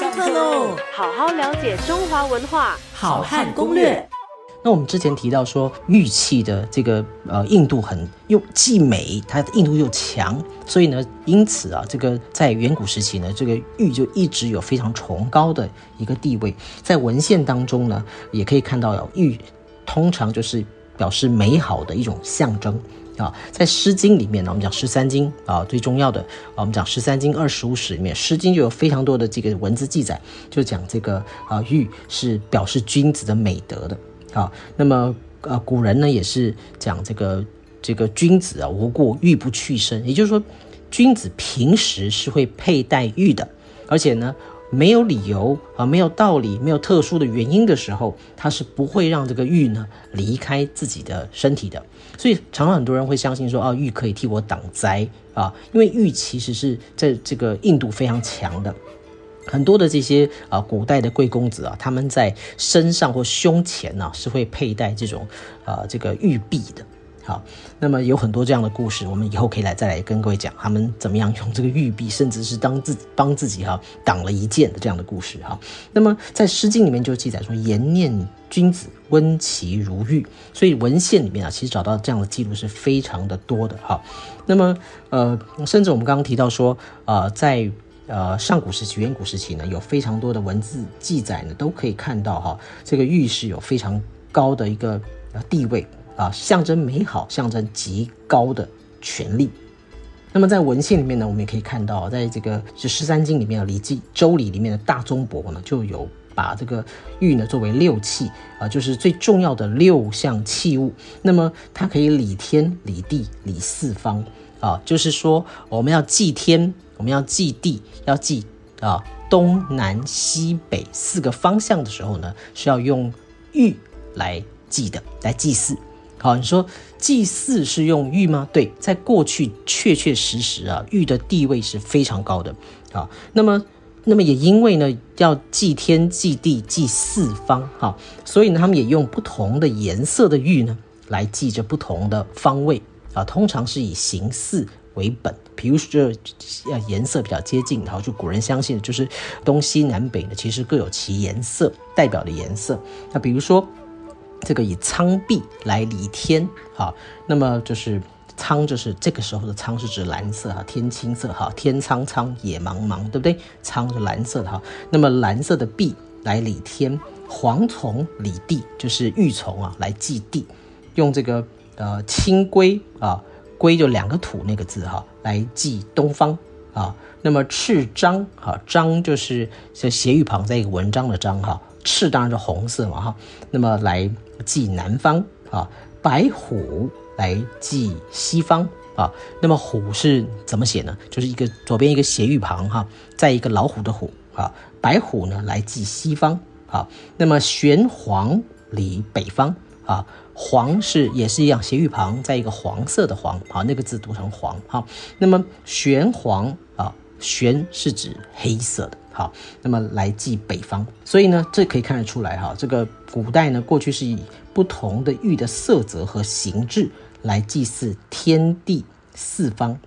上课喽！好好了解中华文化，好汉攻略。那我们之前提到说，玉器的这个呃硬度很又既美，它的硬度又强，所以呢，因此啊，这个在远古时期呢，这个玉就一直有非常崇高的一个地位。在文献当中呢，也可以看到玉通常就是表示美好的一种象征啊。在《诗经》里面呢，我们讲《十三经》啊，最重要的啊，我们讲《十三经》二十五史里面，《诗经》就有非常多的这个文字记载，就讲这个啊玉是表示君子的美德的。啊，那么呃，古人呢也是讲这个这个君子啊，无过玉不去身，也就是说，君子平时是会佩戴玉的，而且呢，没有理由啊，没有道理，没有特殊的原因的时候，他是不会让这个玉呢离开自己的身体的。所以，常常很多人会相信说，啊，玉可以替我挡灾啊，因为玉其实是在这个硬度非常强的。很多的这些啊，古代的贵公子啊，他们在身上或胸前呢，是会佩戴这种啊这个玉璧的。好，那么有很多这样的故事，我们以后可以来再来跟各位讲，他们怎么样用这个玉璧，甚至是当自帮自己哈挡了一剑的这样的故事哈。那么在《诗经》里面就记载说，颜念君子，温其如玉。所以文献里面啊，其实找到这样的记录是非常的多的哈。那么呃，甚至我们刚刚提到说呃，在呃，上古时期、远古时期呢，有非常多的文字记载呢，都可以看到哈，这个玉是有非常高的一个地位啊，象征美好，象征极高的权力。那么在文献里面呢，我们也可以看到，在这个就《十三经》里面的《礼记·周礼》里面的大宗伯呢，就有把这个玉呢作为六器啊，就是最重要的六项器物。那么它可以礼天、礼地、礼四方啊，就是说我们要祭天。我们要祭地，要祭啊东南西北四个方向的时候呢，是要用玉来祭的，来祭祀。好，你说祭祀是用玉吗？对，在过去确确实实啊，玉的地位是非常高的。啊，那么那么也因为呢要祭天、祭地、祭四方，哈，所以呢他们也用不同的颜色的玉呢来祭着不同的方位啊，通常是以形似。为本，比如说呃颜色比较接近，然后就古人相信的就是东西南北呢，其实各有其颜色代表的颜色。那比如说这个以苍碧来理天，好，那么就是苍就是这个时候的苍是指蓝色哈，天青色哈，天苍苍野茫茫，对不对？苍是蓝色的哈，那么蓝色的碧来理天，蝗虫理地就是玉虫啊来祭地，用这个呃青龟啊。龟就两个土那个字哈，来祭东方啊。那么赤章哈，章就是像斜玉旁在一个文章的章哈。赤当然是红色嘛哈。那么来记南方啊，白虎来记西方啊。那么虎是怎么写呢？就是一个左边一个斜玉旁哈，在一个老虎的虎啊。白虎呢来记西方啊。那么玄黄理北方。啊，黄是也是一样，斜玉旁在一个黄色的黄，好，那个字读成黄，好，那么玄黄啊，玄是指黑色的，好，那么来记北方，所以呢，这可以看得出来哈，这个古代呢，过去是以不同的玉的色泽和形制来祭祀天地四方，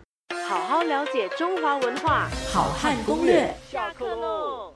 好好了解中华文化，好汉攻略，下课喽。